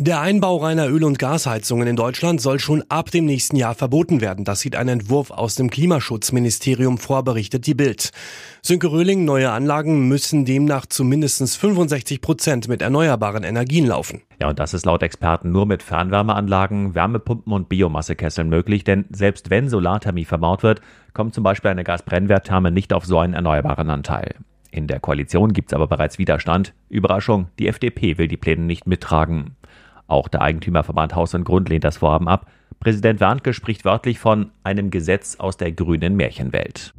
Der Einbau reiner Öl- und Gasheizungen in Deutschland soll schon ab dem nächsten Jahr verboten werden. Das sieht ein Entwurf aus dem Klimaschutzministerium vor, berichtet die Bild. Sönke Röhling, neue Anlagen müssen demnach zu mindestens 65 Prozent mit erneuerbaren Energien laufen. Ja, und das ist laut Experten nur mit Fernwärmeanlagen, Wärmepumpen und Biomassekesseln möglich, denn selbst wenn Solarthermie verbaut wird, kommt zum Beispiel eine Gasbrennwerttherme nicht auf so einen erneuerbaren Anteil. In der Koalition gibt es aber bereits Widerstand. Überraschung, die FDP will die Pläne nicht mittragen. Auch der Eigentümerverband Haus und Grund lehnt das Vorhaben ab. Präsident Warnke spricht wörtlich von einem Gesetz aus der grünen Märchenwelt.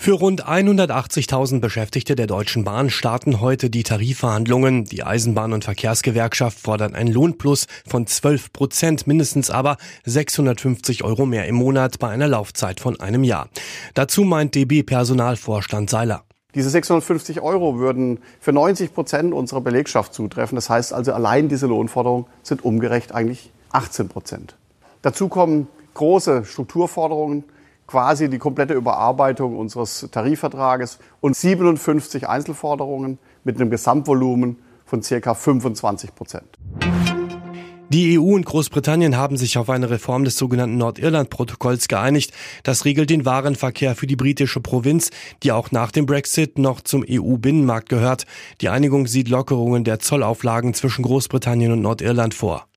Für rund 180.000 Beschäftigte der Deutschen Bahn starten heute die Tarifverhandlungen. Die Eisenbahn- und Verkehrsgewerkschaft fordert einen Lohnplus von 12 Prozent, mindestens aber 650 Euro mehr im Monat bei einer Laufzeit von einem Jahr. Dazu meint DB-Personalvorstand Seiler. Diese 650 Euro würden für 90 Prozent unserer Belegschaft zutreffen. Das heißt also, allein diese Lohnforderungen sind umgerecht eigentlich 18 Prozent. Dazu kommen große Strukturforderungen, quasi die komplette Überarbeitung unseres Tarifvertrages und 57 Einzelforderungen mit einem Gesamtvolumen von circa 25 Prozent. Die EU und Großbritannien haben sich auf eine Reform des sogenannten Nordirland-Protokolls geeinigt. Das regelt den Warenverkehr für die britische Provinz, die auch nach dem Brexit noch zum EU-Binnenmarkt gehört. Die Einigung sieht Lockerungen der Zollauflagen zwischen Großbritannien und Nordirland vor.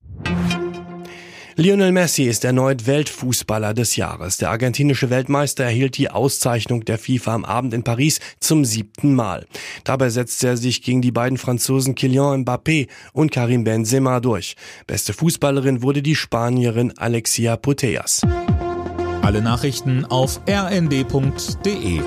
Lionel Messi ist erneut Weltfußballer des Jahres. Der argentinische Weltmeister erhielt die Auszeichnung der FIFA am Abend in Paris zum siebten Mal. Dabei setzte er sich gegen die beiden Franzosen Kylian Mbappé und Karim Benzema durch. Beste Fußballerin wurde die Spanierin Alexia Putellas. Alle Nachrichten auf rnd.de